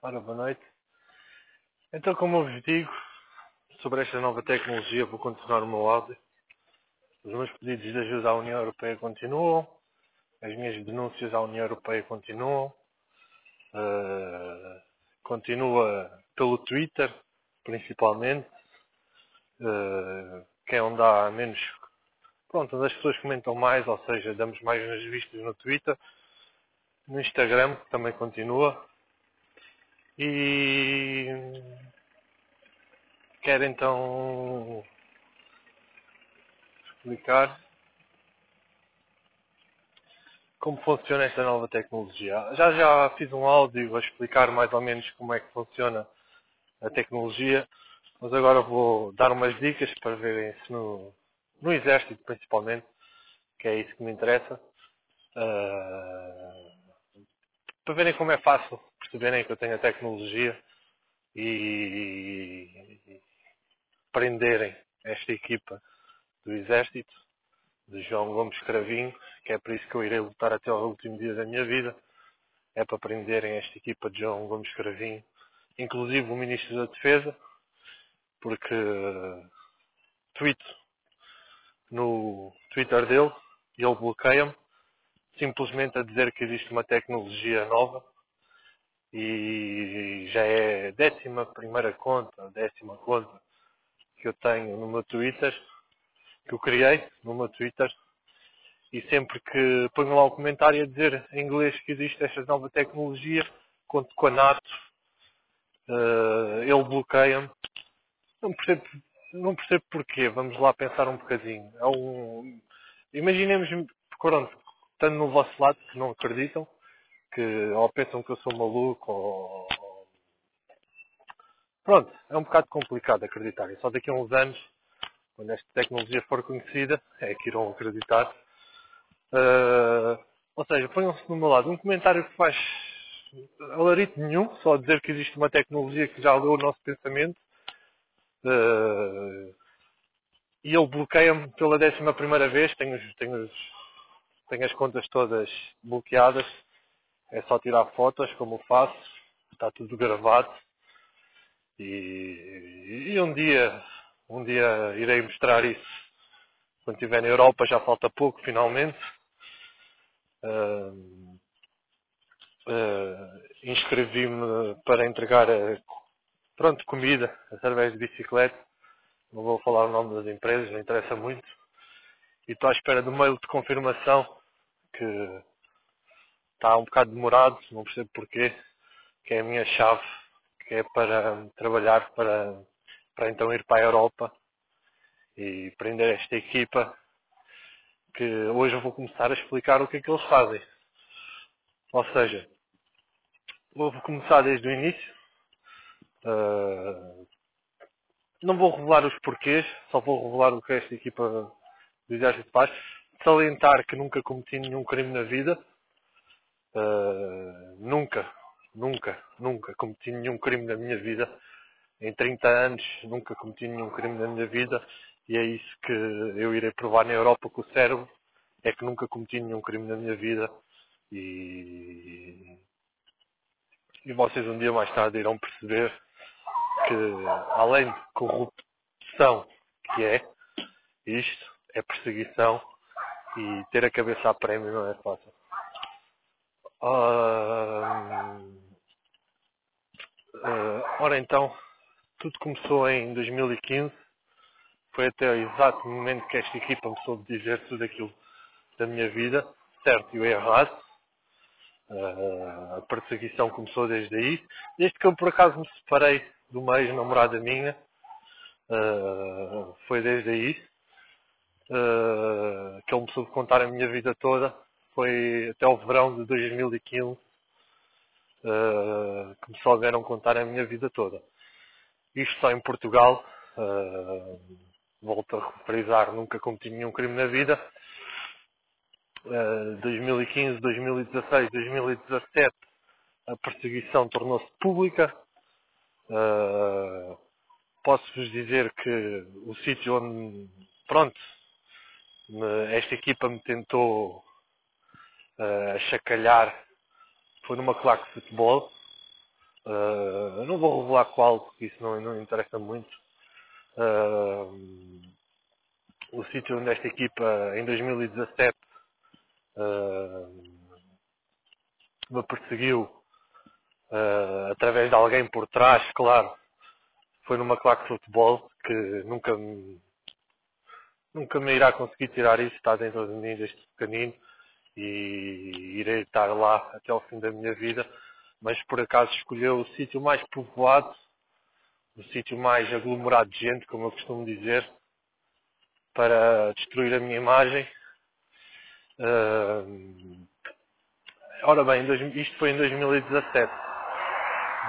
Ora, boa noite. Então, como eu vos digo, sobre esta nova tecnologia, vou continuar o meu áudio. Os meus pedidos de ajuda à União Europeia continuam. As minhas denúncias à União Europeia continuam. Uh, continua pelo Twitter, principalmente. Uh, que é onde há menos. Pronto, onde as pessoas comentam mais, ou seja, damos mais nas vistas no Twitter. No Instagram, que também continua. E quero então explicar como funciona esta nova tecnologia. Já já fiz um áudio a explicar mais ou menos como é que funciona a tecnologia, mas agora vou dar umas dicas para verem se no, no exército principalmente, que é isso que me interessa, uh, para verem como é fácil perceberem que eu tenho a tecnologia e, prenderem esta equipa do Exército, de João Gomes Cravinho, que é por isso que eu irei lutar até ao último dia da minha vida, é para prenderem esta equipa de João Gomes Cravinho, inclusive o Ministro da Defesa, porque tweet no Twitter dele e ele bloqueia-me simplesmente a dizer que existe uma tecnologia nova e já é a décima primeira conta, décima conta que eu tenho no meu Twitter, que eu criei no meu Twitter, e sempre que ponho lá um comentário a dizer em inglês que existe esta nova tecnologia, conto com a NATO, uh, ele bloqueia-me. Não percebo, não percebo porquê, vamos lá pensar um bocadinho. É um, imaginemos, pronto, estando no vosso lado, que não acreditam, que ou pensam que eu sou maluco ou. Pronto, é um bocado complicado acreditar. E só daqui a uns anos, quando esta tecnologia for conhecida, é que irão acreditar. Uh, ou seja, ponham-se do meu lado um comentário que faz alarito nenhum, só dizer que existe uma tecnologia que já leu o nosso pensamento. Uh, e ele bloqueia-me pela décima primeira vez, tenho, tenho, tenho as contas todas bloqueadas é só tirar fotos, como faço, está tudo gravado. E, e um dia, um dia irei mostrar isso. Quando estiver na Europa já falta pouco, finalmente. Uh, uh, inscrevi-me para entregar a, pronto, comida através de bicicleta. Não vou falar o nome das empresas, não interessa muito. E estou à espera do mail de confirmação que está um bocado demorado, não percebo porquê, que é a minha chave, que é para trabalhar para, para então ir para a Europa e prender esta equipa que hoje eu vou começar a explicar o que é que eles fazem. Ou seja, vou começar desde o início. Uh, não vou revelar os porquês, só vou revelar o que esta equipa do Exército faz. Salientar que nunca cometi nenhum crime na vida, Uh, nunca, nunca, nunca cometi nenhum crime na minha vida. Em 30 anos nunca cometi nenhum crime na minha vida e é isso que eu irei provar na Europa com o cérebro. É que nunca cometi nenhum crime na minha vida e, e vocês um dia mais tarde irão perceber que além de corrupção que é isto, é perseguição e ter a cabeça a prémio não é fácil. Uh, uh, ora então, tudo começou em 2015. Foi até o exato momento que esta equipa me soube dizer tudo aquilo da minha vida, certo e errado. Uh, a perseguição começou desde aí. Desde que eu por acaso me separei de uma ex-namorada minha, foi desde aí que ele me soube contar a minha vida toda foi até o verão de 2015 uh, eh, que me souberam contar a minha vida toda. Isto só em Portugal, uh, volto a frisar, nunca cometi nenhum crime na vida. Uh, 2015, 2016, 2017 a perseguição tornou-se pública. Uh, Posso-vos dizer que o sítio onde, pronto, esta equipa me tentou a chacalhar foi numa claque de futebol. Uh, não vou revelar qual, porque isso não, não interessa muito. Uh, o sítio onde esta equipa, em 2017, uh, me perseguiu através de alguém por trás, claro. Foi numa claque de futebol que nunca me, nunca me irá conseguir tirar isso, está dentro de mim desde pequenino e irei estar lá até ao fim da minha vida mas por acaso escolheu o sítio mais povoado, o sítio mais aglomerado de gente, como eu costumo dizer, para destruir a minha imagem. Uh, ora bem, isto foi em 2017.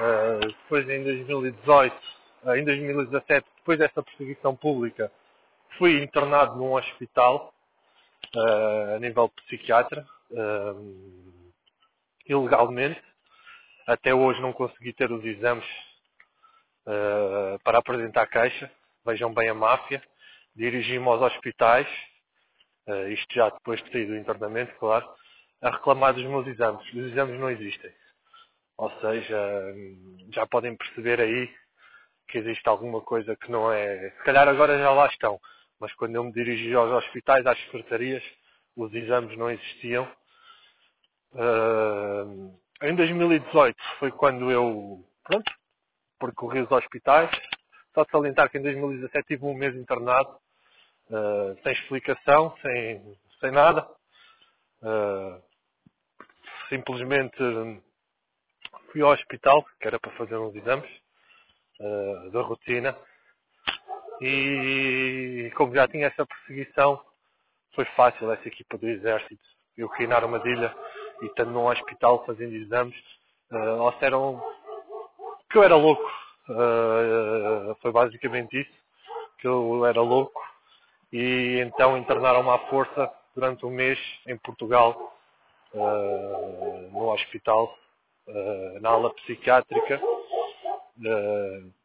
Uh, depois em 2018, uh, em 2017, depois dessa perseguição pública, fui internado num hospital uh, a nível psiquiatra, ilegalmente. Até hoje não consegui ter os exames uh, para apresentar queixa. Vejam bem a máfia. Dirigi-me aos hospitais, uh, isto já depois de sair do internamento, claro, a reclamar dos meus exames. Os exames não existem. Ou seja, já podem perceber aí que existe alguma coisa que não é. Se calhar agora já lá estão, mas quando eu me dirigi aos hospitais, às secretarias, os exames não existiam. Uh, em 2018 foi quando eu, pronto, percorri os hospitais. Só de salientar que em 2017 tive um mês internado, uh, sem explicação, sem, sem nada. Uh, simplesmente fui ao hospital, que era para fazer uns exames da rotina. E como já tinha essa perseguição, foi fácil essa equipa do exército. Eu caí na armadilha e estando num hospital fazendo exames, uh, eles disseram que eu era louco. Uh, foi basicamente isso, que eu era louco. E então internaram-me à força durante um mês em Portugal, uh, no hospital, uh, na ala psiquiátrica. Uh,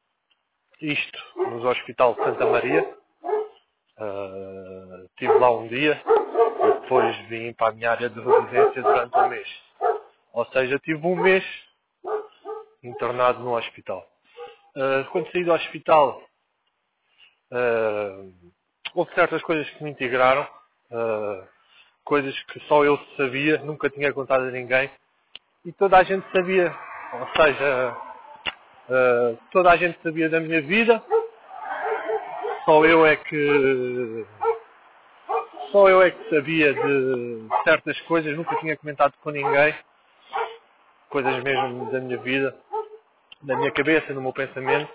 isto no Hospital de Santa Maria. Uh, estive lá um dia e depois vim para a minha área de residência durante um mês. Ou seja, tive um mês internado no hospital. Uh, quando saí do hospital, uh, houve certas coisas que me integraram, uh, coisas que só eu sabia, nunca tinha contado a ninguém, e toda a gente sabia, ou seja, toda a gente sabia da minha vida, só eu é que só eu é que sabia de certas coisas, nunca tinha comentado com ninguém, coisas mesmo da minha vida, da minha cabeça, do meu pensamento,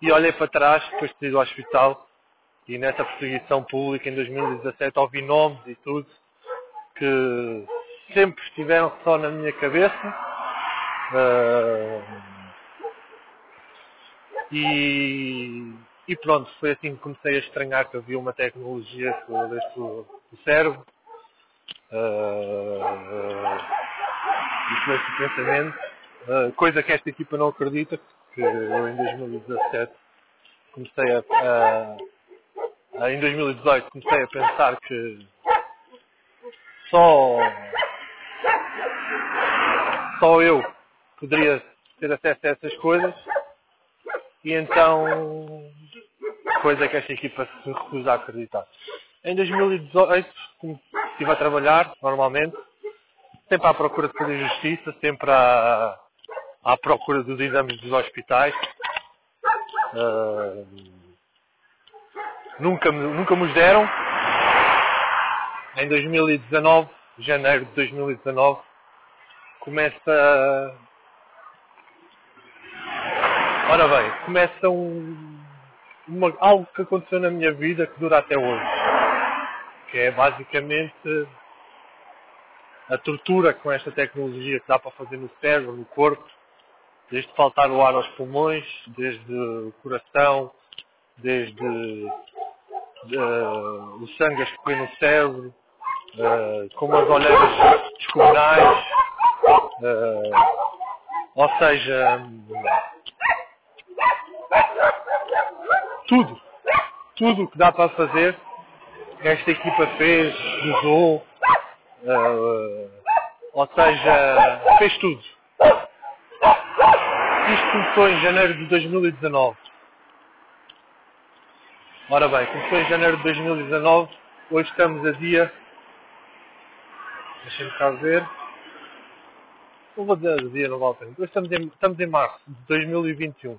e olhei para trás, depois de ir ao hospital, e nessa perseguição pública em 2017 ouvi nomes e tudo, que sempre estiveram só na minha cabeça, uh, e e pronto, foi assim que comecei a estranhar que havia uma tecnologia que deste do cérebro. Uh, e com esse pensamento, uh, coisa que esta equipa não acredita, que eu em 2017 comecei a, a, em 2018 comecei a pensar que só só eu poderia ter acesso a essas coisas e então coisa que esta equipa se recusa a acreditar. Em 2018, estive a trabalhar, normalmente, sempre à procura de fazer justiça, sempre à, à procura dos exames dos hospitais. Uh, nunca, nunca me deram. Em 2019, janeiro de 2019, começa. Ora bem, começa um, uma, algo que aconteceu na minha vida que dura até hoje. Que é basicamente a tortura com esta tecnologia que dá para fazer no cérebro, no corpo, desde faltar o ar aos pulmões, desde o coração, desde uh, o sangue a escorrer no cérebro, uh, como as olheiras descomunais, uh, ou seja, tudo, tudo o que dá para fazer, esta equipa fez, usou, uh, ou seja, fez tudo. Isto começou em janeiro de 2019. Ora bem, começou em janeiro de 2019, hoje estamos a dia. Deixa-me cá ver. Não vou dizer dia, não vale. Hoje estamos em, estamos em março de 2021.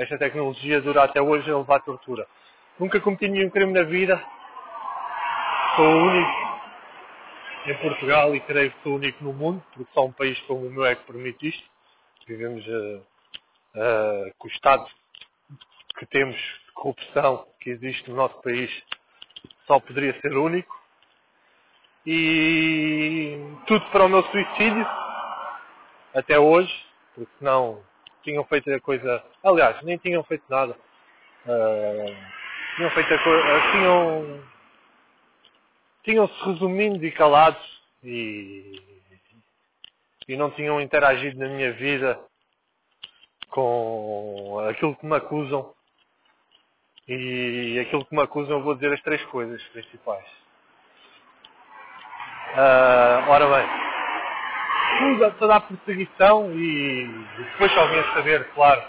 Esta tecnologia dura até hoje a levar tortura. Nunca cometi nenhum crime na vida. Sou o único em Portugal e creio que sou o único no mundo, porque só um país como o meu é que permite isto. Vivemos uh, uh, com o Estado que temos corrupção que existe no nosso país só poderia ser único. E tudo para o meu suicídio, até hoje, porque senão tinham feito a coisa. Aliás, nem tinham feito nada. Uh, tinham feito a coisa. Uh, tinham. Tinham-se resumindo e calados e, e não tinham interagido na minha vida com aquilo que me acusam e aquilo que me acusam, eu vou dizer as três coisas principais. Uh, ora bem, toda, toda a perseguição e depois só vim a saber, claro,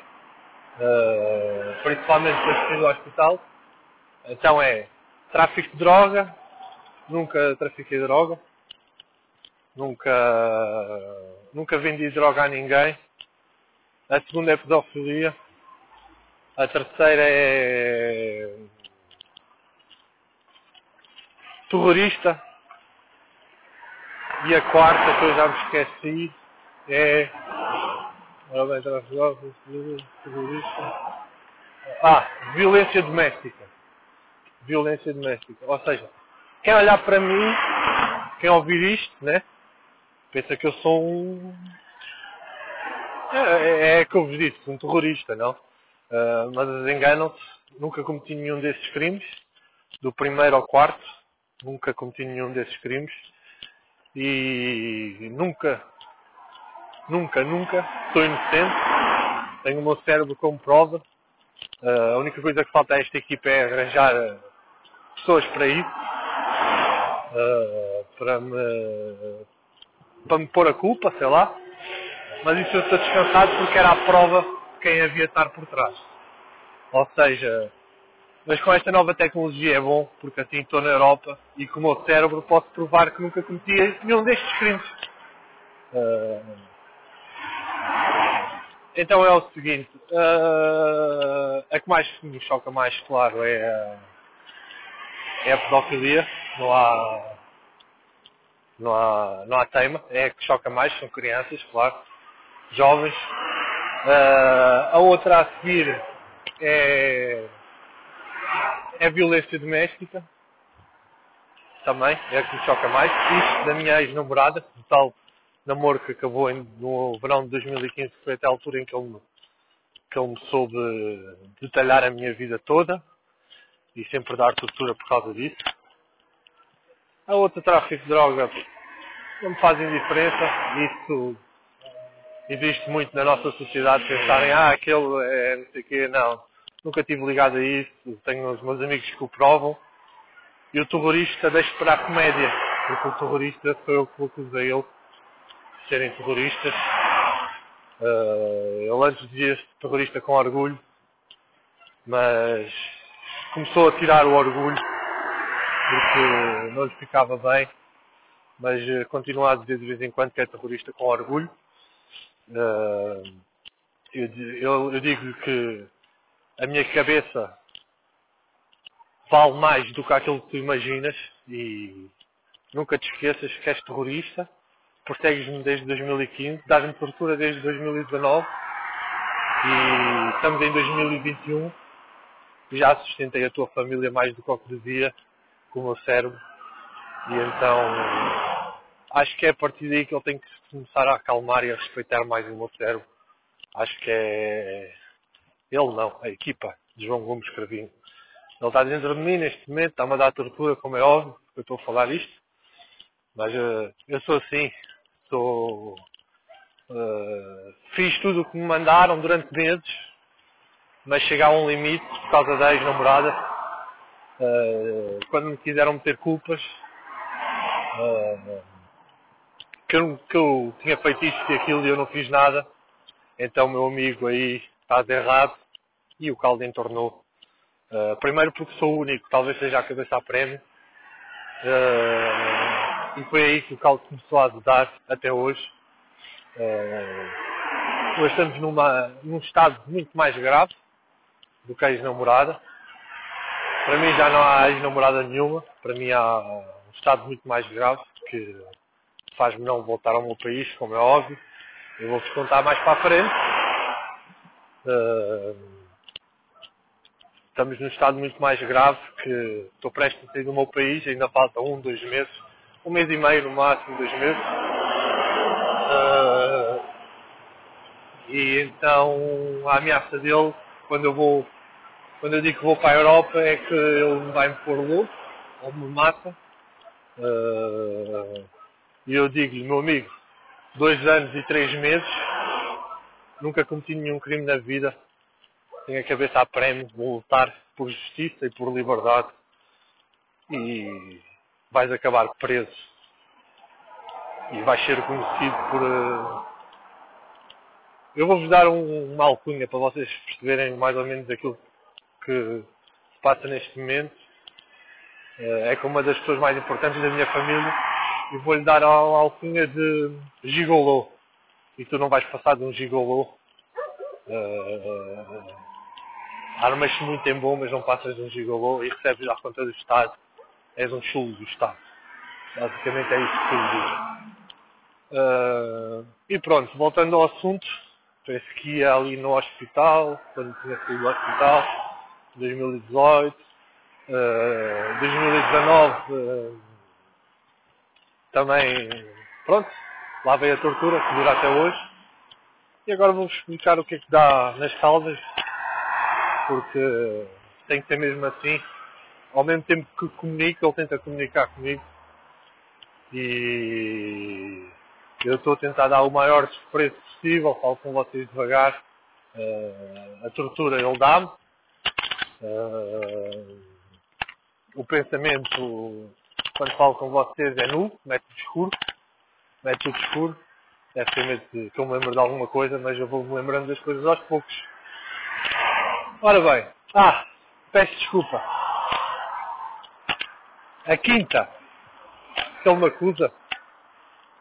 uh, principalmente depois do hospital, então é tráfico de droga, nunca trafiquei droga, nunca, nunca vendi droga a ninguém. A segunda é pedofilia, a terceira é terrorista. E a quarta, que eu já me esqueci, é. Ah, violência doméstica. Violência doméstica. Ou seja, quem olhar para mim, quem ouvir isto, né? Pensa que eu sou um. É, é, é que eu vos disse, um terrorista, não? Uh, mas enganam-se, nunca cometi nenhum desses crimes, do primeiro ao quarto, nunca cometi nenhum desses crimes e nunca, nunca, nunca sou inocente, tenho o meu cérebro como prova. Uh, a única coisa que falta a esta equipa é arranjar pessoas para isso, uh, para me para me pôr a culpa, sei lá. Mas isso eu estou descansado porque era a prova quem havia estar por trás. Ou seja, mas com esta nova tecnologia é bom, porque assim estou na Europa e com o meu cérebro posso provar que nunca cometi nenhum destes crimes. Uh, então é o seguinte, uh, a que mais me choca mais, claro, é a, é a pedofilia. Não há, não há, não há teima, é a que choca mais, são crianças, claro, jovens, Uh, a outra a seguir é, é violência doméstica. Também, é a que me choca mais. Isto da minha ex-namorada, o tal namoro que acabou em, no verão de 2015, que foi até a altura em que ele, me, que ele me soube detalhar a minha vida toda e sempre dar tortura por causa disso. A outra tráfico de droga não me faz indiferença. Isso existe muito na nossa sociedade pensarem, ah, aquele é não sei o quê, não. Nunca tive ligado a isso, tenho os meus amigos que o provam. E o terrorista deixo para a comédia, porque o terrorista foi eu que acusei ele de serem terroristas. Uh, ele antes dizia-se terrorista com orgulho, mas começou a tirar o orgulho porque não lhe ficava bem, mas uh, continua a dizer de vez em quando que é terrorista com orgulho. Uh, eu, eu, eu digo que a minha cabeça vale mais do que aquilo que tu imaginas e nunca te esqueças que és terrorista, persegues-me desde 2015, dás-me tortura desde 2019 e estamos em 2021 e já sustentei a tua família mais do que que devia com o meu cérebro e então acho que é a partir daí que ele tem que começar a acalmar e a respeitar mais o meu cérebro. Acho que é. Ele não, a equipa de João Gomes Cravinho. Ele está dentro de mim neste momento, está-me a dar tortura, como é óbvio, porque eu estou a falar isto. Mas uh, eu sou assim. Sou. Uh, fiz tudo o que me mandaram durante meses, mas chega a um limite por causa da ex-namorada. Uh, quando me quiseram meter culpas, que eu, que eu tinha feito isto e aquilo e eu não fiz nada, Então meu amigo aí está errado e o caldo entornou. Uh, primeiro porque sou o único, talvez seja a cabeça a prémio. Uh, e foi aí que o caldo começou a dar até hoje. Uh, hoje estamos numa, num estado muito mais grave do que a ex-namorada. Para mim já não há ex-namorada nenhuma. Para mim há um estado muito mais grave que faz-me não voltar ao meu país, como é óbvio. Eu vou-vos contar mais para a frente. Uh, estamos num estado muito mais grave que estou prestes a sair do meu país, ainda falta um, dois meses, um mês e meio no máximo, dois meses. Uh, e então a ameaça dele, quando eu vou, quando eu digo que vou para a Europa, é que ele vai me pôr louco, ou me mata. Uh, e eu digo-lhe, meu amigo, dois anos e três meses, nunca cometi nenhum crime na vida, tenho a cabeça a prémio, vou lutar por justiça e por liberdade e vais acabar preso e vais ser conhecido por. Uh... Eu vou-vos dar um, uma alcunha para vocês perceberem mais ou menos aquilo que se passa neste momento. Uh, é com uma das pessoas mais importantes da minha família e vou-lhe dar a alcunha de gigolô. E tu não vais passar de um gigolô. Uh, armas-te muito em bom, mas não passas de um gigolô e recebes à conta do Estado. És um chulo do Estado. Basicamente é isso que ele diz. Uh, e pronto, voltando ao assunto, penso que ia ali no hospital, quando tinha saído do hospital, 2018, uh, 2019 uh, também, pronto, lá veio a tortura que dura até hoje. E agora vou-vos explicar o que é que dá nas caldas porque tem que ser mesmo assim. Ao mesmo tempo que comunico, ele tenta comunicar comigo. E eu estou a tentar dar o maior desprezo possível, falo com vocês devagar. Uh, a tortura ele dá-me. Uh, o pensamento, quando falo com vocês, é nu, mete o escuro. Mete o escuro. Ter medo que eu me lembre de alguma coisa, mas eu vou me lembrando das coisas aos poucos. Ora bem. Ah, peço desculpa. A quinta, que ele me acusa,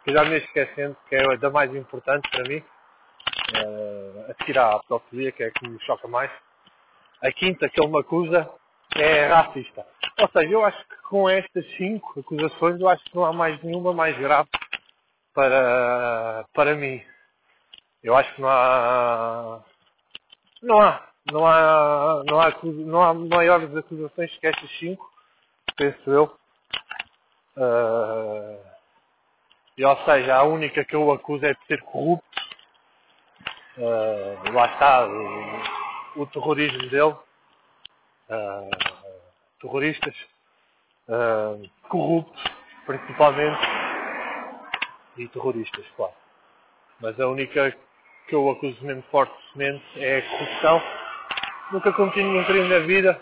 que já me esquecendo, que é a da mais importante para mim, uh, a seguir à pedofilia, que é a que me choca mais. A quinta que ele me acusa é racista. Ou seja, eu acho que com estas cinco acusações, eu acho que não há mais nenhuma mais grave para, para mim. Eu acho que não há. Não há. Não há, não há, não há maiores acusações que estas cinco, penso eu. Uh, e ou seja, a única que eu acuso é de ser corrupto. Uh, lá está o, o terrorismo dele. Uh, terroristas. corruptos, principalmente. E terroristas, claro. Mas a única que eu acuso mesmo fortemente é a corrupção nunca cometi nenhum crime na vida.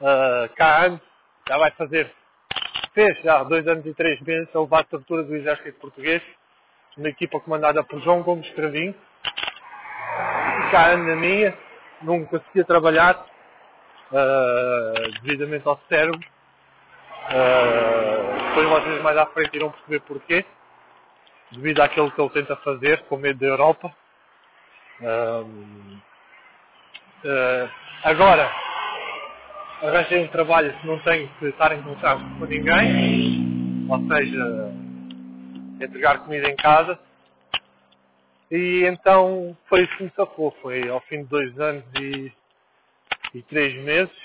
Uh, cá antes, já vai fazer, fez já dois anos e três meses a levar a tortura do exército português, uma equipa comandada por João Gomes Cravinho. Cá ando na minha, não conseguia trabalhar uh, devidamente ao cérebro. Uh, depois vocês mais à frente irão perceber porquê. Devido àquilo que ele tenta fazer, com medo da Europa. Um, Uh, agora, arranjei um trabalho que não tenho que estar em contato com ninguém, ou seja, entregar comida em casa. E então foi isso que me safou. Foi ao fim de dois anos e, e três meses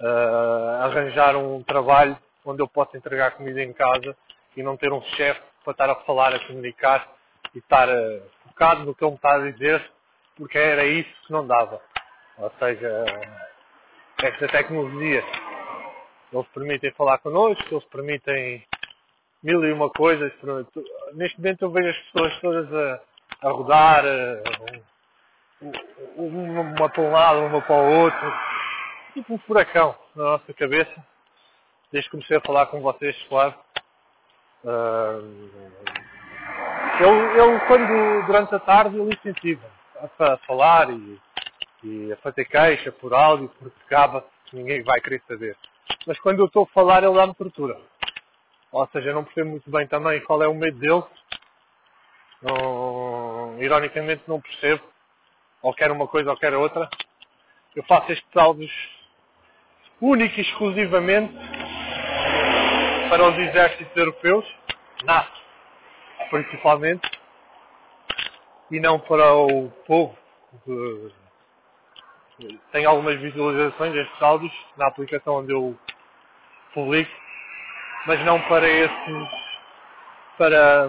uh, arranjar um trabalho onde eu possa entregar comida em casa e não ter um chefe para estar a falar, a comunicar e estar uh, focado no que ele me está a dizer porque era isso que não dava. Ou seja, esta tecnologia, eles permitem falar connosco, eles permitem mil e uma coisas. Neste momento eu vejo as pessoas todas a, a rodar, uma para um lado, uma para o outro, tipo um furacão na nossa cabeça, desde que comecei a falar com vocês, claro. Uh, quando, durante a tarde, ele incentiva a falar e, e a fazer queixa por áudio, porque acaba ninguém vai querer saber. Mas quando eu estou a falar, ele dá-me tortura. Ou seja, eu não percebo muito bem também qual é o medo dele. Não, ironicamente não percebo. Ou quer uma coisa ou quer outra. Eu faço estes áudios único e exclusivamente para os exércitos europeus, NATO principalmente, e não para o povo. Tem algumas visualizações destes áudios na aplicação onde eu publico, mas não para esses, para,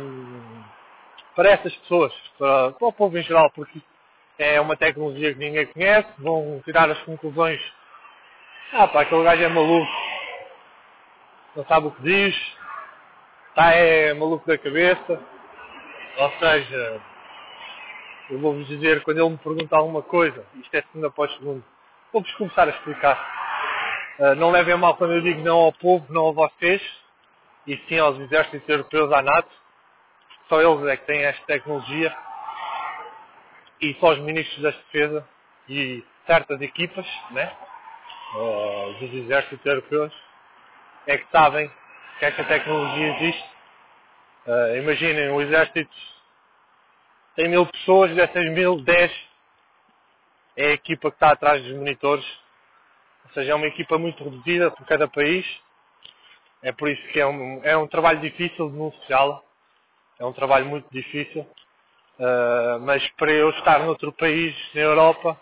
para essas pessoas, para, para o povo em geral, porque é uma tecnologia que ninguém conhece, vão tirar as conclusões. Ah pá, aquele gajo é maluco, não sabe o que diz, está é maluco da cabeça. Ou seja, eu vou-vos dizer, quando ele me pergunta alguma coisa, isto é segundo após segundo, vou-vos começar a explicar. Uh, não levem mal quando eu digo não ao povo, não a vocês, e sim aos exércitos europeus, à NATO. Só eles é que têm esta tecnologia. E só os ministros da defesa e certas equipas, né? Uh, dos exércitos europeus, é que sabem que esta tecnologia existe. Uh, imaginem, o exército tem mil pessoas, dessas mil, dez é a equipa que está atrás dos monitores. Ou seja, é uma equipa muito reduzida por cada país. É por isso que é um, é um trabalho difícil de denunciá-la. É um trabalho muito difícil. Uh, mas para eu estar noutro país, na Europa,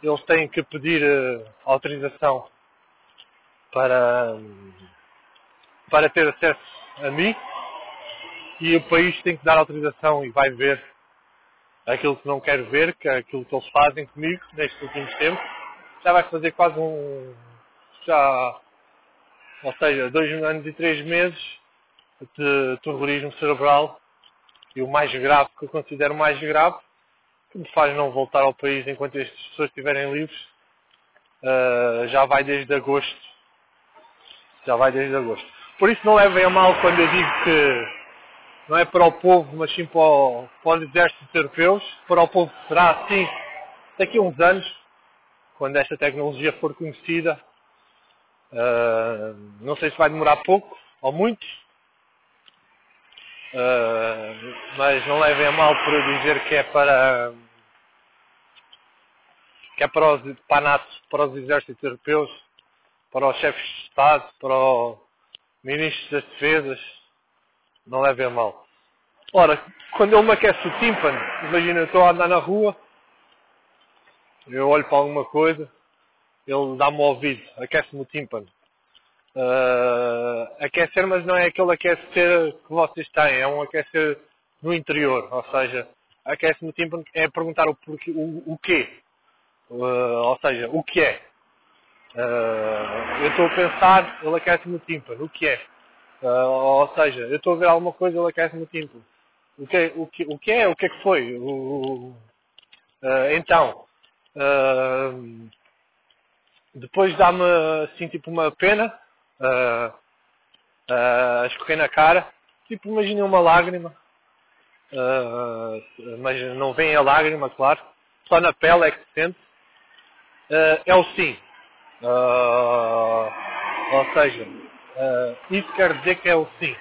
eles têm que pedir uh, autorização para, para ter acesso a mim e o país tem que dar autorização e vai ver aquilo que não quero ver, que é aquilo que eles fazem comigo nestes últimos tempos. Já vai fazer quase um. já. ou seja, dois anos e três meses de terrorismo cerebral e o mais grave que eu considero mais grave, que me faz não voltar ao país enquanto estas pessoas estiverem livres, uh, já vai desde agosto. Já vai desde agosto. Por isso não levem a mal quando eu digo que não é para o povo, mas sim para, o, para os exércitos europeus. Para o povo será assim daqui a uns anos, quando esta tecnologia for conhecida. Uh, não sei se vai demorar pouco ou muito, uh, mas não levem a mal por eu dizer que é para que é para, os, para NATO, para os exércitos europeus, para os chefes de Estado, para os ministros das defesas, não levem a mal. Ora, quando ele me aquece o tímpano, imagina, eu estou a andar na rua, eu olho para alguma coisa, ele dá-me o ouvido, aquece-me o tímpano. Uh, aquecer, mas não é aquele aquecer que vocês têm, é um aquecer no interior, ou seja, aquece-me o tímpano é perguntar o, porquê, o, o quê, uh, ou seja, o que é. Uh, eu estou a pensar, ele aquece-me o tímpano, o que é. Uh, ou seja, eu estou a ver alguma coisa, ele aquece-me o. O que, o, que, o que é? O que é que foi? O, uh, então, uh, depois dá-me assim tipo uma pena uh, a escorrer na cara. Tipo, imaginem uma lágrima. mas não vem a lágrima, claro. Só na pele é que se sente. é o sim. ou seja, Uh, isso quer dizer que é o sim.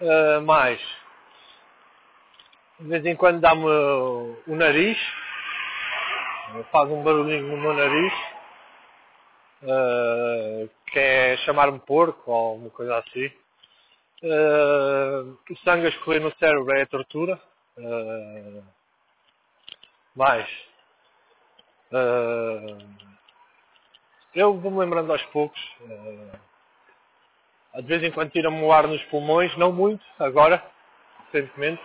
Uh, mais, de vez em quando dá-me o nariz, faz um barulhinho no meu nariz, uh, que é chamar-me porco ou uma coisa assim. Uh, o sangue a escorrer no cérebro é a tortura. Uh, mais. Uh, eu vou-me lembrando aos poucos. Uh, de vez em quando tira-me o ar nos pulmões, não muito, agora, recentemente.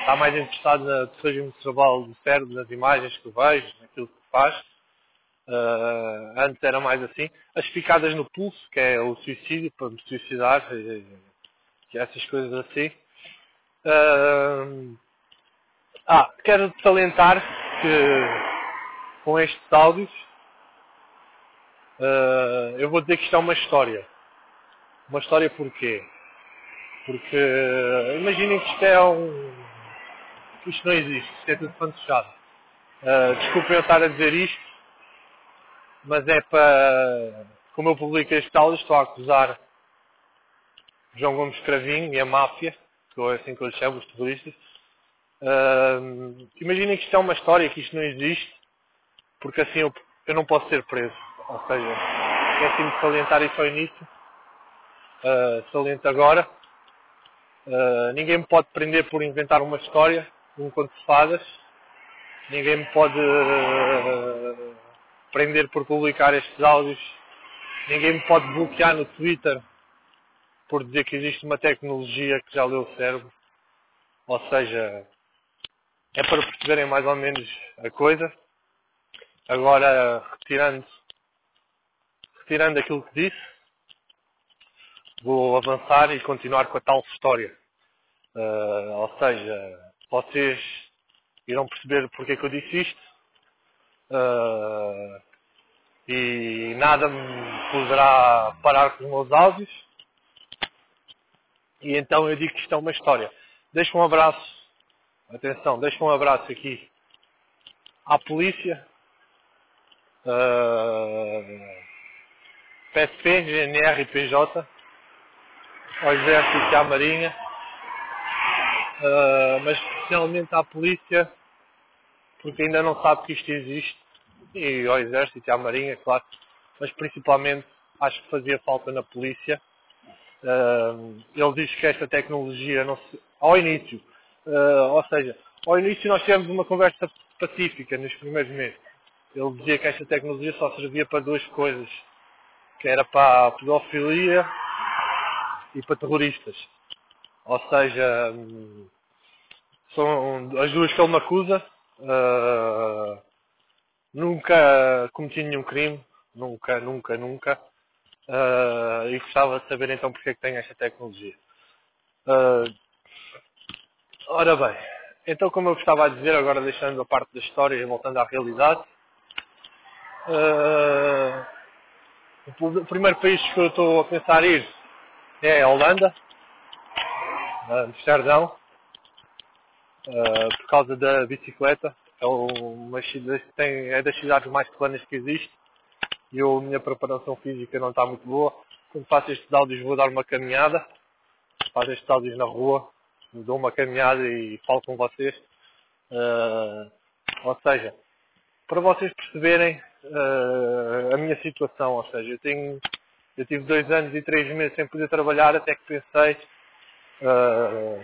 Está mais interessado no terrorismo cerebral do cérebro, nas imagens que vejo, naquilo que faz. Uh, antes era mais assim. As picadas no pulso, que é o suicídio, para me suicidar, e, e essas coisas assim. Uh, ah, quero salientar que com estes áudios uh, eu vou dizer que isto é uma história. Uma história porquê? Porque uh, imaginem que isto é um. isto não existe, isto é tudo fantochado. Uh, desculpem eu estar a dizer isto, mas é para. Como eu publico este áudio, estou a acusar João Gomes Cravinho e a máfia, que é assim que eu lhe chamo, os terroristas. Uh, imaginem que isto é uma história, que isto não existe, porque assim eu, eu não posso ser preso. Ou seja, esqueci-me de salientar isso ao início, uh, agora. Uh, ninguém me pode prender por inventar uma história, um conto de fadas. Ninguém me pode uh, prender por publicar estes áudios. Ninguém me pode bloquear no Twitter por dizer que existe uma tecnologia que já leu o cérebro. Ou seja, é para perceberem mais ou menos a coisa. Agora, retirando, retirando aquilo que disse, vou avançar e continuar com a tal história. Uh, ou seja, vocês irão perceber porque é que eu disse isto. Uh, e nada me poderá parar com os meus áudios. E então eu digo que isto é uma história. Deixo um abraço, atenção, deixo um abraço aqui à polícia, uh, PSP, GNR e PJ, ao Exército e à Marinha, uh, mas especialmente à polícia, porque ainda não sabe que isto existe, e ao Exército e à Marinha, claro, mas principalmente acho que fazia falta na polícia. Uh, ele diz que esta tecnologia, se, ao início, uh, ou seja, ao início nós tivemos uma conversa pacífica nos primeiros meses. Ele dizia que esta tecnologia só servia para duas coisas, que era para a pedofilia e para terroristas. Ou seja, são as duas que ele me acusa. Uh, nunca cometi nenhum crime, nunca, nunca, nunca. Uh, e gostava de saber então porque é que tem esta tecnologia. Uh, ora bem, então como eu estava a dizer, agora deixando a parte da história e voltando à realidade, uh, o primeiro país que eu estou a pensar ir é a Holanda, Amsterdão, por causa da bicicleta. É, uma, tem, é das cidades mais planas que existe e a minha preparação física não está muito boa. Quando faço estes áudios vou dar uma caminhada, faço estes áudios na rua, dou uma caminhada e falo com vocês. Uh, ou seja, para vocês perceberem uh, a minha situação, ou seja, eu tenho eu tive dois anos e três meses sem poder trabalhar até que pensei uh,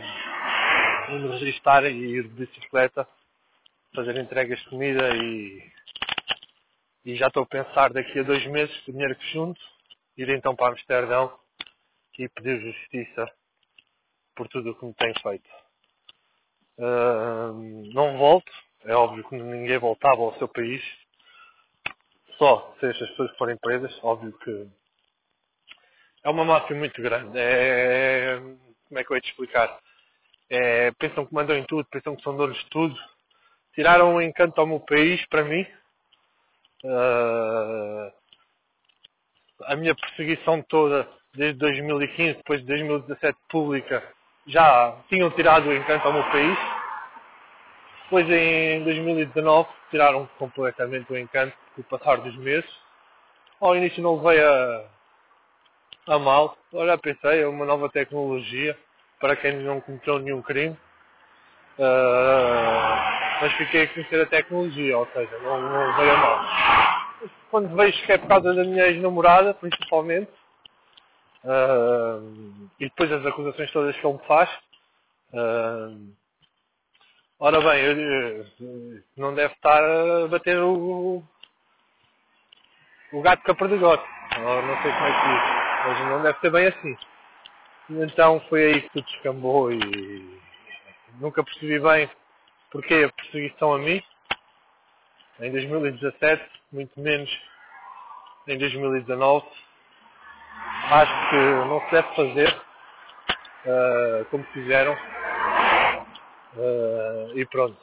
em me registrar e ir de bicicleta, fazer entregas de comida e e já estou a pensar daqui a dois meses, com o dinheiro que junto, ir então para Amsterdão e pedir justiça por tudo o que me tem feito. Uh, não volto, é óbvio que ninguém voltava ao seu país, só se estas pessoas forem presas, óbvio que é uma máfia muito grande. É, como é que eu ia te explicar? É, pensam que mandam em tudo, pensam que são donos de tudo. Tiraram o encanto ao meu país, para mim, Uh, a minha perseguição toda desde 2015, depois de 2017 pública, já tinham tirado o encanto ao meu país. Depois em 2019 tiraram completamente o encanto com o passar dos meses. Ao início não levei a, a mal. Olha, pensei, é uma nova tecnologia para quem não cometeu nenhum crime. Uh, mas fiquei a conhecer a tecnologia, ou seja, não, não veio a mal. Quando vejo que é por causa da minha ex-namorada, principalmente, uh, e depois as acusações todas que ele me faz, uh, ora bem, eu, eu, não deve estar a bater o, o gato com a perdigote, não sei como é que diz, mas não deve ser bem assim. Então foi aí que tudo descambou e nunca percebi bem porque a perseguição a mim, em 2017, muito menos em 2019, acho que não se deve fazer uh, como fizeram. Uh, e pronto.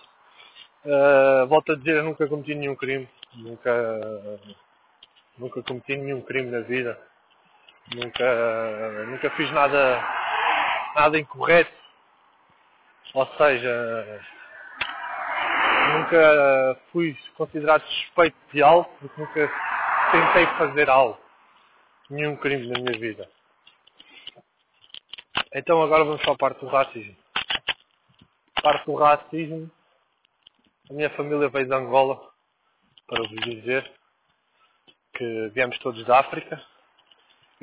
Uh, volto a dizer, eu nunca cometi nenhum crime. Nunca, nunca cometi nenhum crime na vida. Nunca, nunca fiz nada nada incorreto. Ou seja, nunca fui considerado suspeito de algo, porque nunca tentei fazer algo. Nenhum crime na minha vida. Então agora vamos para a parte do racismo. A parte do racismo, a minha família veio de Angola, para vos dizer que viemos todos da África.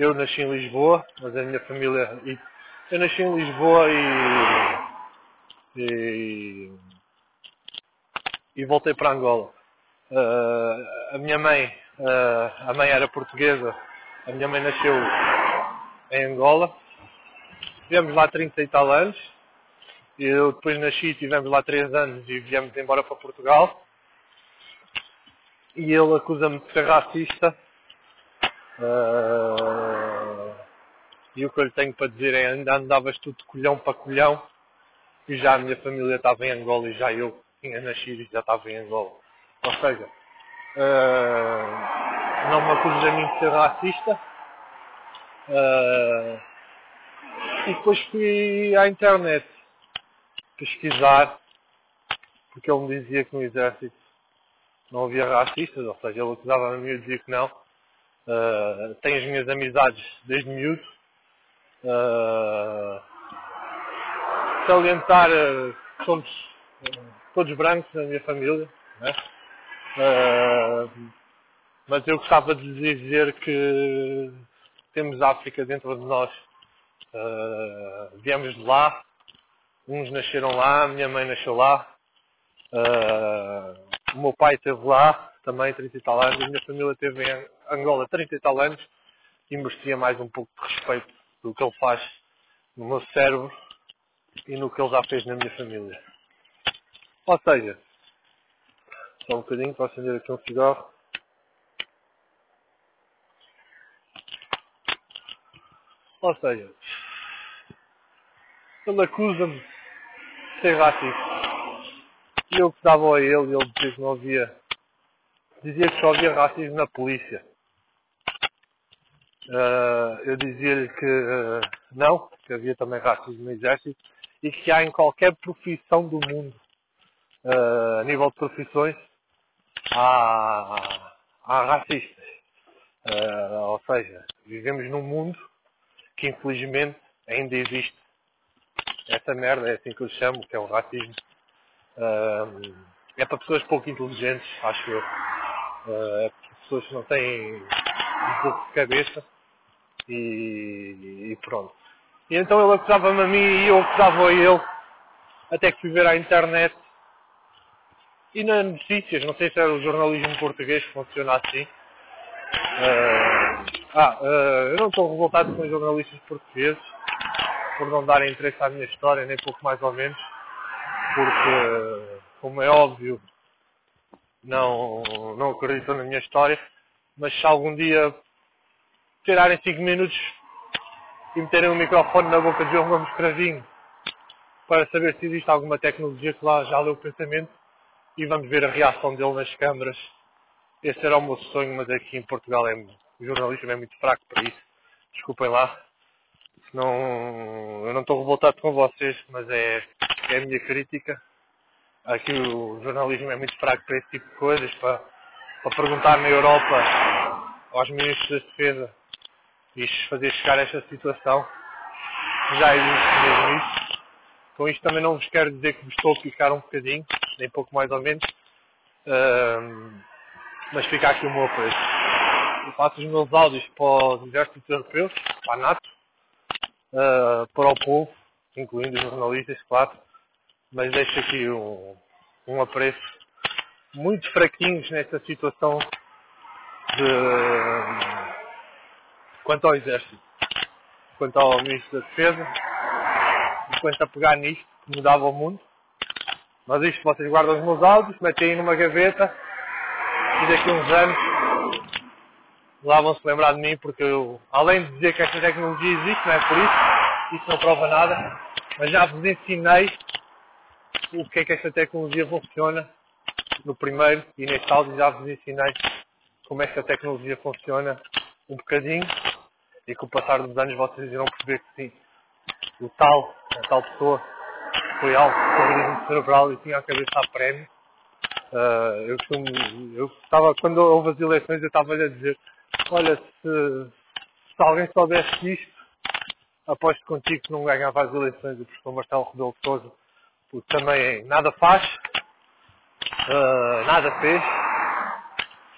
Eu nasci em Lisboa, mas a minha família. Eu nasci em Lisboa e. e, e voltei para Angola. Uh, a minha mãe, uh, a mãe era portuguesa, a minha mãe nasceu em Angola. Tivemos lá 30 e tal anos. Eu depois nasci, e tivemos lá 3 anos e viemos embora para Portugal. E ele acusa-me de ser racista Uh, e o que eu lhe tenho para dizer é ainda andavas tudo de colhão para colhão e já a minha família estava em Angola e já eu tinha nascido e já estava em Angola. Ou seja, uh, não me acuses a mim de ser racista. Uh, e depois fui à internet pesquisar, porque ele me dizia que no exército não havia racistas, ou seja, ele acusava-me e dizia que não. Uh, tenho as minhas amizades desde miúdo. Uh, salientar uh, que somos todos brancos na minha família. Né? mas eu gostava de dizer que temos África dentro de nós. viemos de lá, uns nasceram lá, minha mãe nasceu lá, o meu pai esteve lá, também 30 e tal anos, a minha família teve em Angola 30 e tal anos e merecia mais um pouco de respeito do que ele faz no meu cérebro e no que ele já fez na minha família. Ou seja, só um bocadinho para acender aqui um cigarro. Ou seja, ele acusa-me de ser racista. E eu que dava a ele e ele dizia que não havia dizia que só havia racismo na polícia. Uh, eu dizia-lhe que uh, não, que havia também racismo no exército e que há em qualquer profissão do mundo, uh, a nível de profissões, há, há racistas. ou seja, vivemos num mundo que infelizmente ainda existe essa merda, é assim que eu chamo, que é o racismo. é para pessoas pouco inteligentes, acho eu. Uh, pessoas que não têm um pouco de cabeça e, e pronto. E então ele acusava-me a mim e eu acusava a ele até que fui ver à internet e nas notícias, não sei se era o jornalismo português que funciona assim. Uh, ah, uh, eu não estou revoltado com os jornalistas portugueses por não darem interesse à minha história, nem pouco mais ou menos, porque, como é óbvio, não, não acreditam na minha história, mas se algum dia tirarem 5 minutos e meterem um microfone na boca de João Gomes Cravinho para saber se existe alguma tecnologia que lá já leu o pensamento e vamos ver a reação dele nas câmaras. Esse era o meu sonho, mas aqui em Portugal é, o jornalismo é muito fraco para isso. Desculpem lá. Não, eu não estou revoltado com vocês, mas é, é a minha crítica. Aqui o jornalismo é muito fraco para esse tipo de coisas, para, para perguntar na Europa aos ministros da Defesa e fazer chegar esta situação. Já existe mesmo isso. Com isto também não vos quero dizer que vos estou a picar um bocadinho, nem pouco mais ou menos, uh, mas fica aqui o meu preço. Eu faço os meus áudios para os exércitos europeus, para a NATO, uh, para o povo, incluindo os jornalistas, claro, mas deixo aqui um, um apreço muito fraquinhos nesta situação de quanto ao exército, quanto ao ministro da defesa, quanto a pegar nisto que mudava o mundo. Mas isto vocês guardam os meus áudios, metem aí numa gaveta e daqui a uns anos lá vão se lembrar de mim porque eu, além de dizer que esta tecnologia existe, não é por isso, isso não prova nada, mas já vos ensinei o que é que esta tecnologia funciona no primeiro e neste áudio já vos ensinei como esta tecnologia funciona um bocadinho e com o passar dos anos vocês irão perceber que sim, o tal, a tal pessoa, foi alvo de terrorismo cerebral e tinha a cabeça a prémio. Uh, eu eu estava, quando houve as eleições, eu estava a dizer, olha, se, se alguém soubesse disto, aposto contigo que não ganhava as eleições o professor Marcelo Rebelo de Sousa, porque também nada faz, uh, nada fez,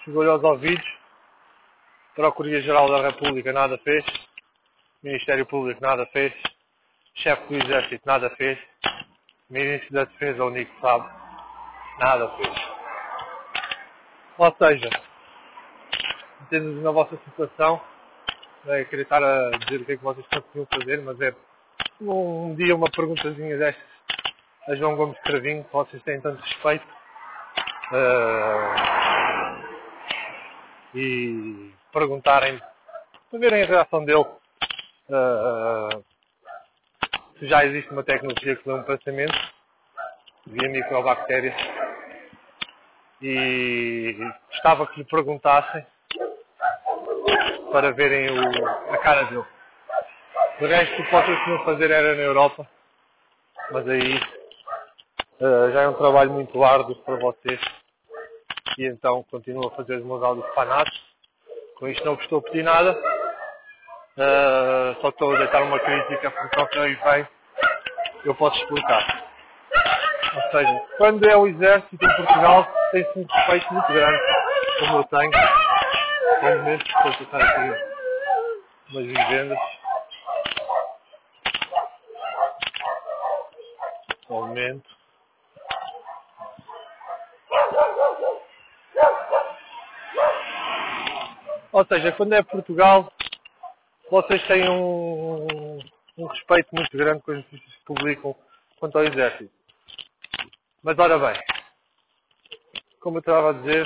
chegou-lhe aos ouvidos, Procuradoria-Geral da República nada fez, Ministério Público nada fez, Chefe do Exército nada fez, Ministro da Defesa, o único que sabe, nada fez. Ou seja, entendo na vossa situação, não é querer estar a dizer o que é que vocês conseguiam fazer, mas é um dia uma perguntazinha destas a João Gomes Cravinho, que vocês têm tanto respeito. Uh, e perguntarem, para verem a reação dele, uh, se já existe uma tecnologia que lê um pensamento via microbactérias e gostava que lhe perguntassem para verem o, a cara dele. O resto, o que vocês fazer era na Europa, mas aí uh, já é um trabalho muito árduo para vocês e então continuo a fazer os meus áudios panados. Com isto não vos estou a pedir nada, uh, só estou a deitar uma crítica porque ao que aí vem eu posso explicar. Ou seja, quando é o exército em Portugal tem-se um respeito muito grande, como eu tenho. Momentos que estou a tocar aqui umas vivendas. Um momento. Ou seja, quando é Portugal, vocês têm um, um respeito muito grande notícias que publicam quanto ao Exército. Mas ora bem, como eu estava a dizer,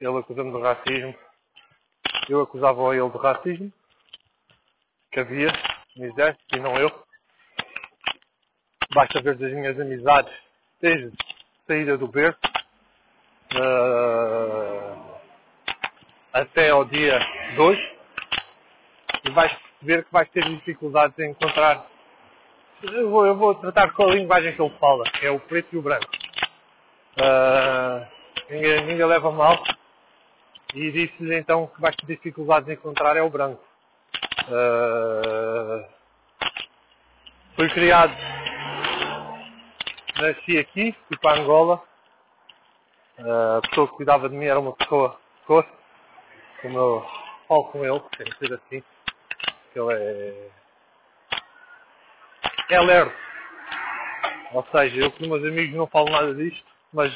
ele acusando de racismo, eu acusava ele de racismo, que havia no Exército e não eu. Basta ver as minhas amizades desde a saída do berço. Uh, até ao dia 2 e vais perceber que vais ter dificuldades em encontrar. Eu vou, eu vou tratar com a linguagem que ele fala, que é o preto e o branco. Uh, ninguém, ninguém leva mal e disse-lhe então que vais ter dificuldades em encontrar é o branco. Uh, fui criado, nasci aqui, fui para Angola. Uh, a pessoa que cuidava de mim era uma pessoa de como eu falo com ele, tem que ser assim, que ele é. é lerdo. Ou seja, eu com meus amigos não falo nada disto, mas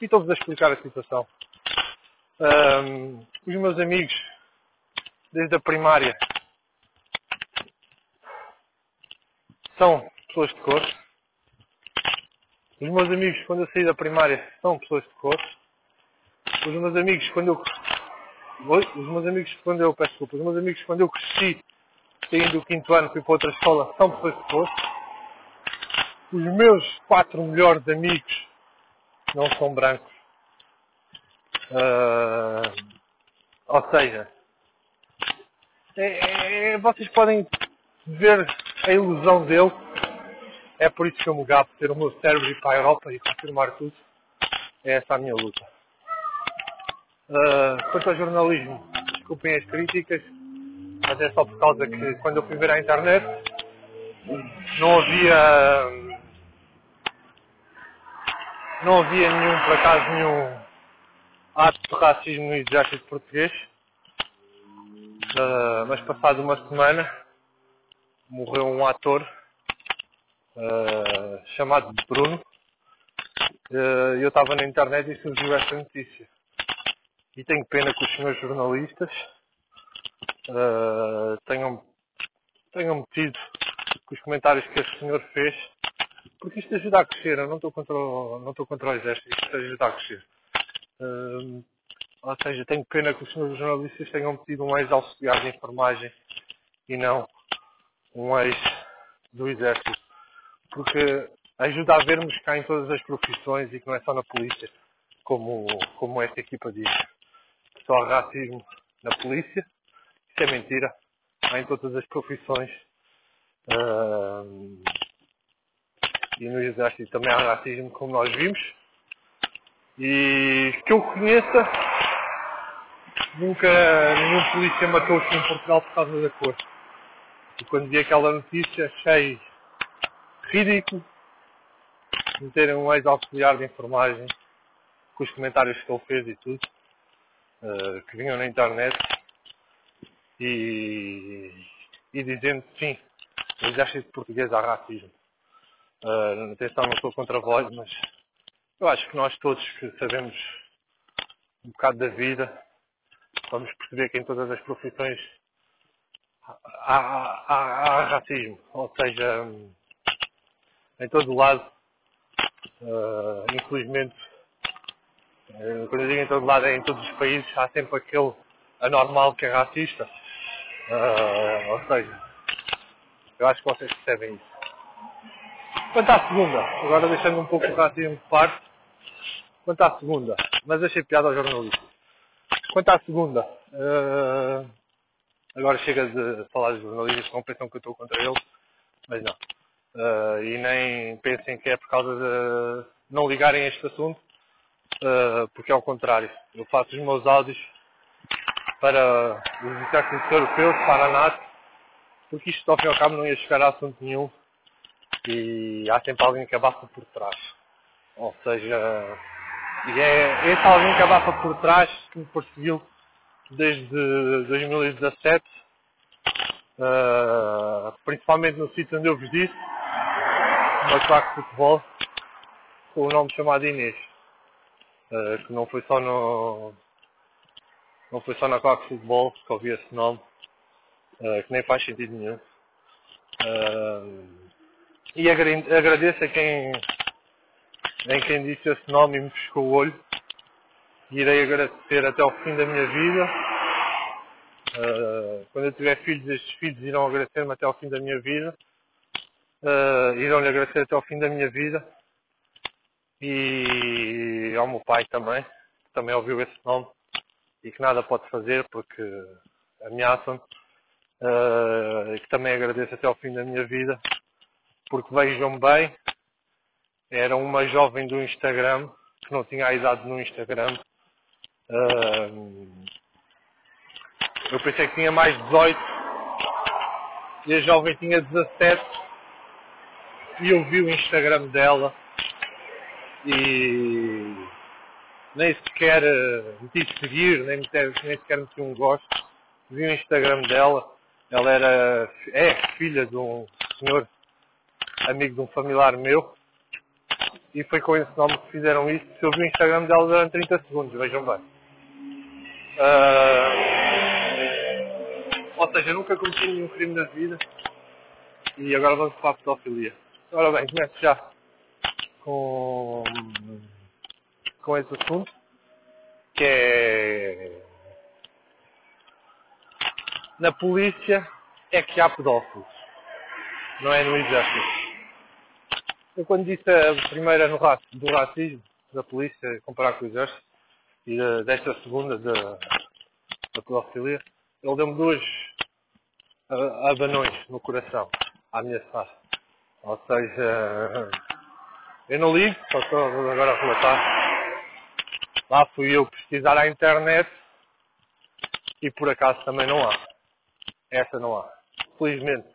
estou-vos a explicar a situação. Um, os meus amigos, desde a primária, são pessoas de cor. Os meus amigos, quando eu saí da primária, são pessoas de cor. Os meus amigos, quando eu os meus amigos, quando eu, peço desculpa, os meus amigos, quando eu cresci, saindo do quinto ano, fui para outra escola, são pessoas. Os meus quatro melhores amigos não são brancos. Uh, ou seja, é, é, vocês podem ver a ilusão dele. É por isso que eu me gabo ter o meu cérebro ir para a Europa e confirmar tudo. É essa a minha luta. Uh, quanto ao jornalismo, desculpem as críticas, mas é só por causa que quando eu fui ver à internet não havia não havia nenhum, por acaso, nenhum ato de racismo no exército português. Uh, mas passado uma semana morreu um ator uh, chamado Bruno. E eu estava na internet e surgiu esta notícia e tenho pena que os senhores jornalistas uh, tenham, tenham metido com os comentários que este senhor fez, porque isto ajuda a crescer. Eu não estou contra o, não estou contra o exército, isto ajuda a crescer. Uh, ou seja, tenho pena que os senhores jornalistas tenham metido um ex-auxiliar de enfermagem e não um ex do exército. Porque ajuda a vermos cá em todas as profissões e que não é só na polícia, como, como esta equipa diz só há racismo na polícia. Isso é mentira. Há em todas as profissões Ah, e no exército também há racismo, como nós vimos. E que eu conheça, nunca nenhum polícia matou-se em Portugal por causa da cor. E quando vi aquela notícia achei ridículo meterem um ex-auxiliar de enfermagem com os comentários que ele fez e tudo, uh, que vinham na internet e, e dizendo sim, no exército português há racismo. Uh, atenção, não sou contra vós, mas eu acho que nós todos que sabemos um bocado da vida, vamos perceber que em todas as profissões há, há, há, há racismo. Ou seja, em todo o lado, uh, infelizmente, quando eu digo em todo lado é em todos os países, há sempre aquele anormal que é racista. Uh, ou seja, eu acho que vocês percebem isso. Quanto à segunda, agora deixando um pouco o racismo de parte, quanto à segunda, mas achei piada ao jornalista. Quanto à segunda, uh, agora chega de falar dos jornalistas com pensam que eu estou contra eles, mas não. Uh, e nem pensem que é por causa de não ligarem a este assunto, uh, porque é ao contrário. Eu faço os meus áudios para os exércitos europeus, para a NATO, porque isto ao fim e ao cabo não ia chegar a assunto nenhum e há sempre alguém que abafa por trás. Ou seja, e é esse alguém que abafa por trás que me perseguiu desde 2017, uh, ah, principalmente no sítio onde eu vos disse, uma claque de futebol, com o nome chamado Inês. Uh, que não foi só no. Não foi só na de futebol que ouvi esse nome, uh, que nem faz sentido nenhum. e agradeço a quem em quem disse esse nome e me piscou o olho. E irei agradecer até ao fim da minha vida. Uh, quando eu tiver filhos, estes filhos irão agradecer-me até ao fim da minha vida. Uh, irão-lhe agradecer até ao fim da minha vida. E ao meu pai também, que também ouviu esse nome e que nada pode fazer porque ameaçam-me. Uh, que também agradeço até ao fim da minha vida, porque vejam bem, era uma jovem do Instagram, que não tinha a idade no Instagram. Uh, eu pensei que tinha mais 18 e a jovem tinha 17 e eu vi o Instagram dela e nem sequer meti seguir, nem, nem sequer meti um gosto. Vi o Instagram dela, ela era, é filha de um senhor amigo de um familiar meu e foi com esse nome que fizeram isso. Se eu vi o Instagram dela durante 30 segundos, vejam bem. Uh, ou seja, nunca cometi nenhum crime na vida. E agora vamos para a pedofilia. Ora bem, começo já com, com esse assunto, que é na polícia é que há pedófilos, não é no exército. Eu quando disse a primeira no do racismo da polícia comparar com o exército e desta segunda da, da pedofilia, ele deu-me duas abanões no coração a ameaçar. Ou seja, eu não ligo, só estou agora a relatar. Lá fui eu pesquisar à internet e por acaso também não há. Essa não há. Felizmente.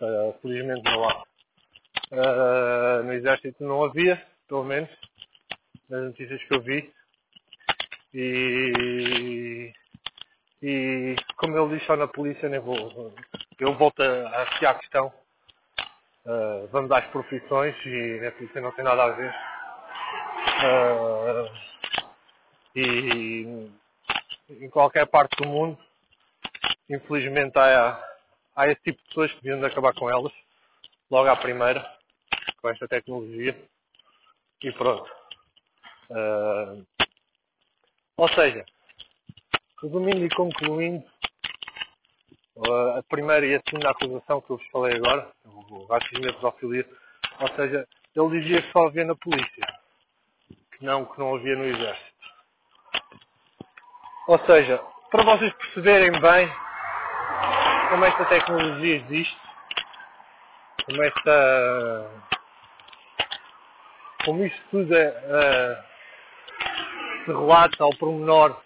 Uh, felizmente não há. Uh, no exército não havia, pelo menos, nas notícias que eu vi. E, e como ele disse só na polícia, nem vou. Eu volto a, à questão. Uh, vamos às profissões e a polícia não tem nada a ver. Uh, e em qualquer parte do mundo, infelizmente há, há esse tipo de pessoas que deviam de acabar com elas, logo à primeira com esta tecnologia e pronto. Uh, ou seja, resumindo e concluindo, a primeira e a segunda acusação que eu vos falei agora, racismo e pedofilia, ou seja, ele dizia que só havia na polícia, que não, que não havia no exército. Ou seja, para vocês perceberem bem como esta tecnologia existe, como esta como isto tudo é, é, se relata ao pormenor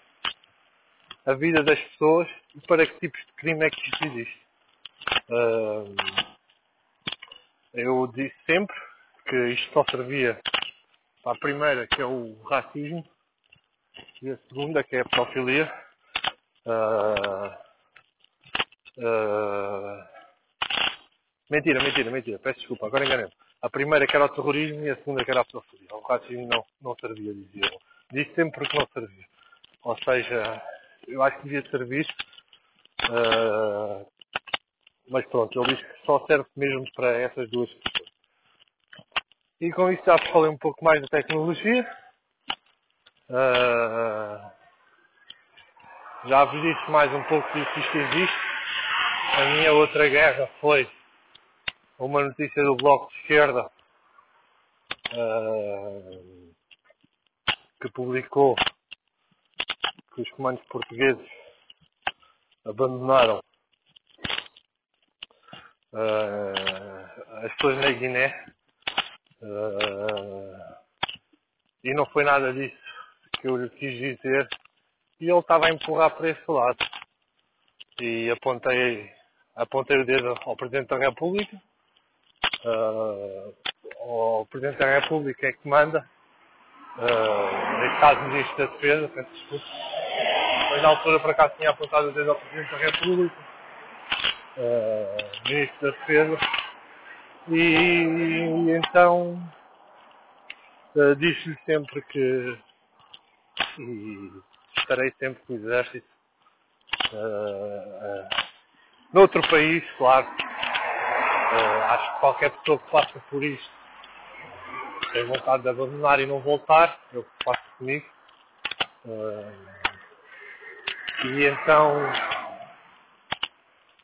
a vida das pessoas e para que tipos de crime é que isto existe. Eu disse sempre que isto só servia para a primeira, que é o racismo, e a segunda, que é a pedofilia. Uh, uh, mentira, mentira, mentira, peço desculpa, agora enganei -me. A primeira que era o terrorismo e a segunda que era a pedofilia. O racismo não, não servia, dizia eu. Disse sempre que não servia. Ou seja, eu acho que devia servir, uh, mas pronto, ele diz que só serve mesmo para essas duas pessoas. E com isso já falei um pouco mais da tecnologia. Uh, já vos disse mais um pouco disso que isto existe. A minha outra guerra foi uma notícia do Bloco de Esquerda uh, que publicou que os comandos portugueses abandonaram uh, as pessoas na Guiné uh, e não foi nada disso que eu lhe quis dizer. E ele estava a empurrar para esse lado. E apontei apontei o dedo ao Presidente da República. Uh, ao Presidente da República é que manda. Uh, neste caso Ministro da Defesa peço desculpa. Mas na altura para cá tinha apontado o dedo ao Presidente da República uh, Ministro da Defesa e, então uh, disse-lhe sempre que estarei sempre com o exército uh, uh, noutro país, claro. Uh, acho que qualquer pessoa que passa por isto tem vontade de abandonar e não voltar, eu faço comigo. Uh, e então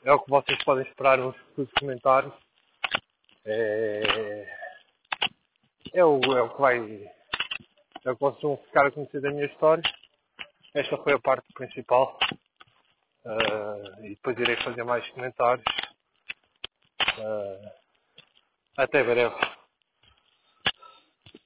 é o que vocês podem esperar nos futuros comentários. É, é, o, é o que vai. É o que vocês vão ficar a conhecer da minha história. Esta foi a parte principal. Uh, e depois irei fazer mais comentários. Uh, até breve.